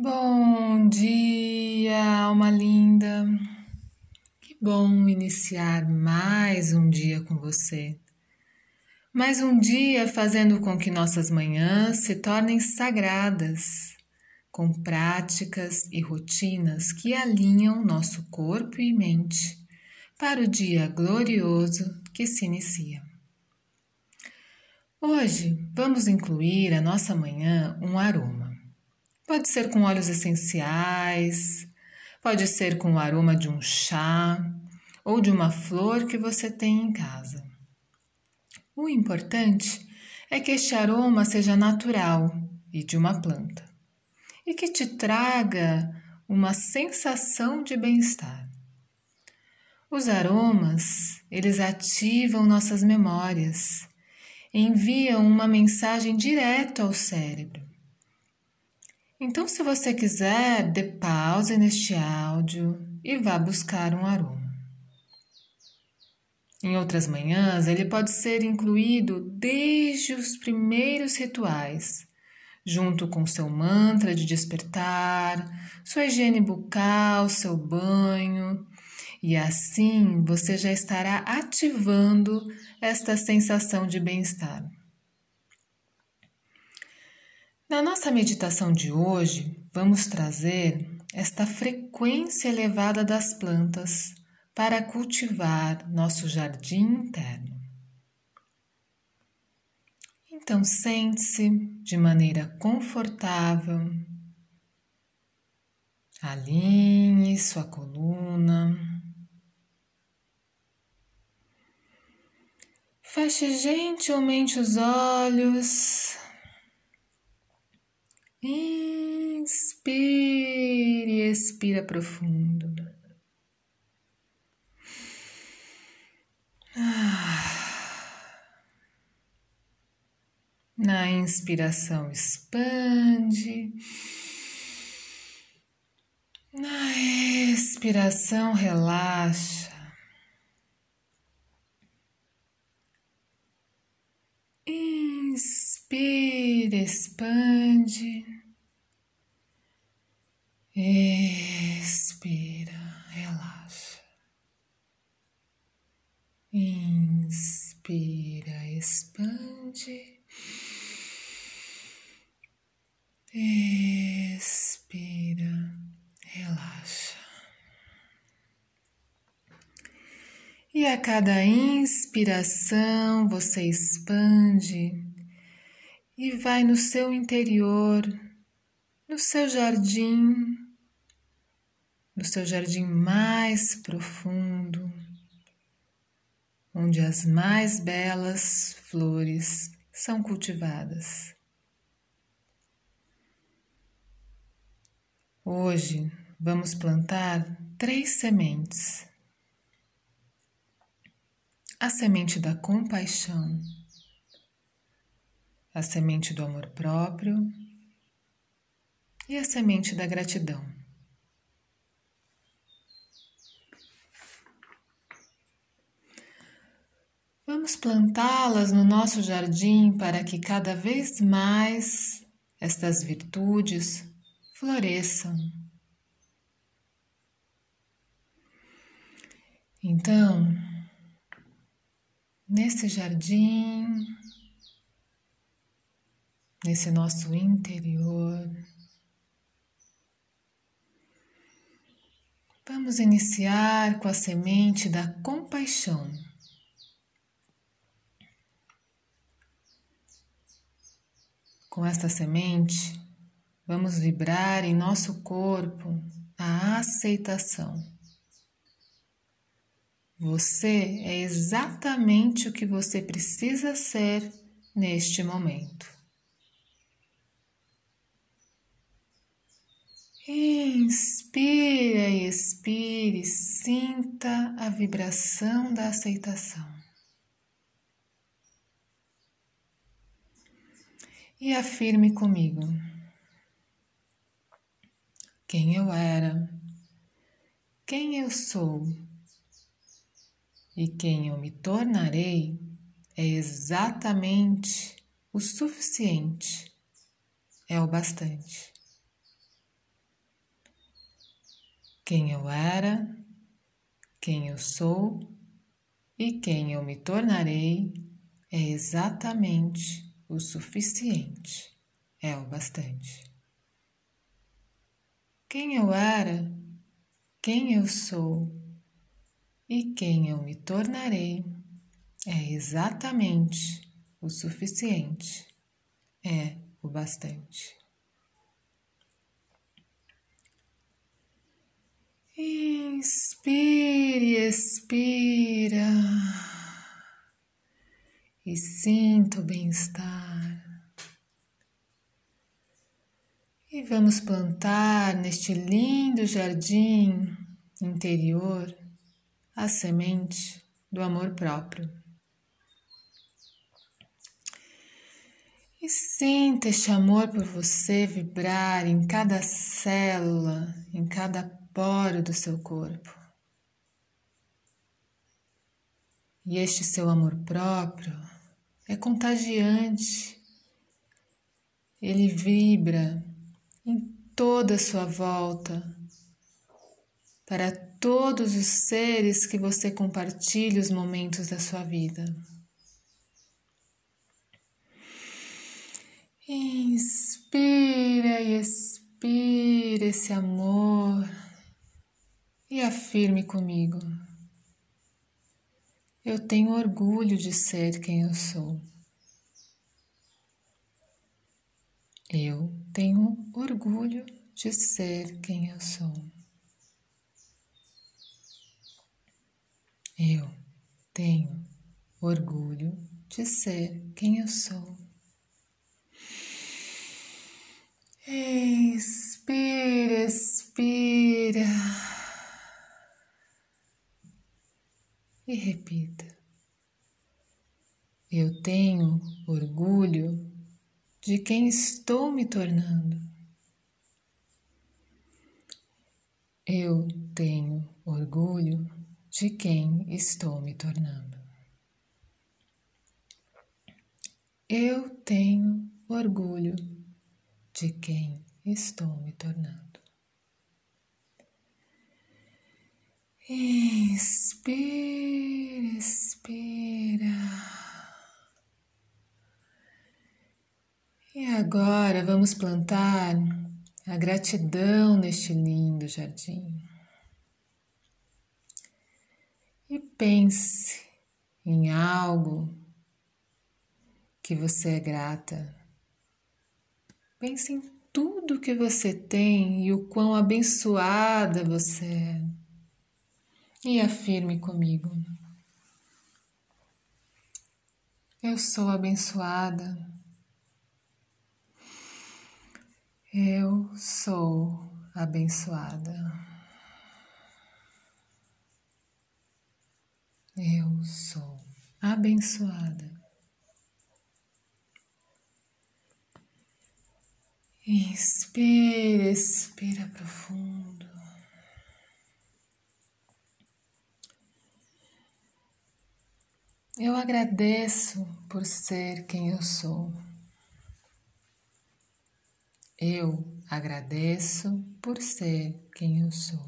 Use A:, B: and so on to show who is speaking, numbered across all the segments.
A: Bom dia, alma linda. Que bom iniciar mais um dia com você. Mais um dia fazendo com que nossas manhãs se tornem sagradas, com práticas e rotinas que alinham nosso corpo e mente para o dia glorioso que se inicia. Hoje vamos incluir a nossa manhã um aroma. Pode ser com óleos essenciais, pode ser com o aroma de um chá ou de uma flor que você tem em casa. O importante é que este aroma seja natural e de uma planta e que te traga uma sensação de bem-estar. Os aromas, eles ativam nossas memórias, enviam uma mensagem direto ao cérebro então, se você quiser, dê pause neste áudio e vá buscar um aroma. Em outras manhãs, ele pode ser incluído desde os primeiros rituais, junto com seu mantra de despertar, sua higiene bucal, seu banho, e assim você já estará ativando esta sensação de bem-estar. Na nossa meditação de hoje, vamos trazer esta frequência elevada das plantas para cultivar nosso jardim interno. Então, sente-se de maneira confortável, alinhe sua coluna. Feche gentilmente os olhos Inspire expira profundo. Na inspiração, expande. Na expiração, relaxa. Inspira, expande. Expira, relaxa. Inspira, expande. Expira, relaxa. E a cada inspiração você expande e vai no seu interior, no seu jardim, no seu jardim mais profundo, onde as mais belas flores são cultivadas. Hoje vamos plantar três sementes a semente da compaixão, a semente do amor próprio e a semente da gratidão. Vamos plantá-las no nosso jardim para que cada vez mais estas virtudes floresçam. Então, nesse jardim, nesse nosso interior. Vamos iniciar com a semente da compaixão. Com esta semente, vamos vibrar em nosso corpo a aceitação. Você é exatamente o que você precisa ser neste momento. Inspira e expire, sinta a vibração da aceitação. E afirme comigo quem eu era, quem eu sou e quem eu me tornarei é exatamente o suficiente, é o bastante. Quem eu era, quem eu sou e quem eu me tornarei é exatamente o suficiente, é o bastante. Quem eu era, quem eu sou e quem eu me tornarei é exatamente o suficiente, é o bastante. Inspire, expira e sinta o bem-estar. E vamos plantar neste lindo jardim interior a semente do amor próprio. E sinta este amor por você vibrar em cada célula, em cada poro do seu corpo. E este seu amor próprio é contagiante. Ele vibra em toda a sua volta, para todos os seres que você compartilha os momentos da sua vida. Inspira e expira esse amor e afirme comigo. Eu tenho orgulho de ser quem eu sou. Eu tenho orgulho de ser quem eu sou. Eu tenho orgulho de ser quem eu sou. Expira, expira. E repita. Eu tenho orgulho de quem estou me tornando. Eu tenho orgulho de quem estou me tornando. Eu tenho orgulho de quem estou me tornando. Inspira, expira. E agora vamos plantar a gratidão neste lindo jardim. E pense em algo que você é grata. Pense em tudo que você tem e o quão abençoada você é. E afirme comigo. Eu sou abençoada. Eu sou abençoada. Eu sou abençoada. Inspira, expira profundo. Eu agradeço por ser quem eu sou. Eu agradeço por ser quem eu sou.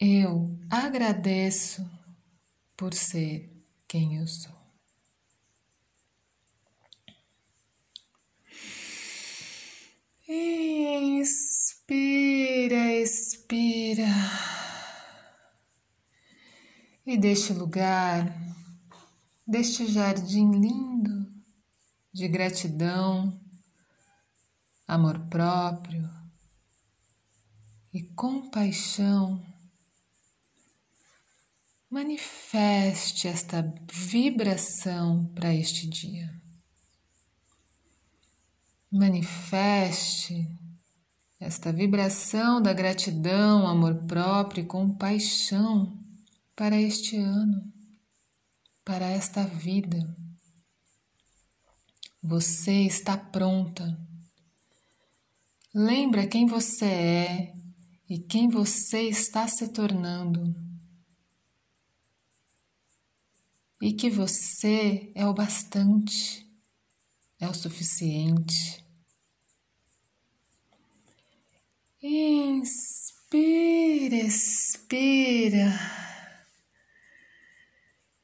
A: Eu agradeço por ser quem eu sou. Inspira, expira. E deste lugar, deste jardim lindo, de gratidão, amor próprio e compaixão. Manifeste esta vibração para este dia. Manifeste esta vibração da gratidão, amor próprio e compaixão para este ano, para esta vida. Você está pronta. Lembra quem você é e quem você está se tornando. E que você é o bastante, é o suficiente. Inspira, expira.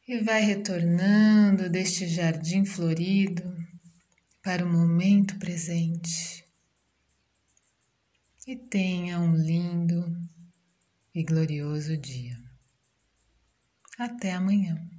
A: E vai retornando deste jardim florido para o momento presente. E tenha um lindo e glorioso dia. Até amanhã.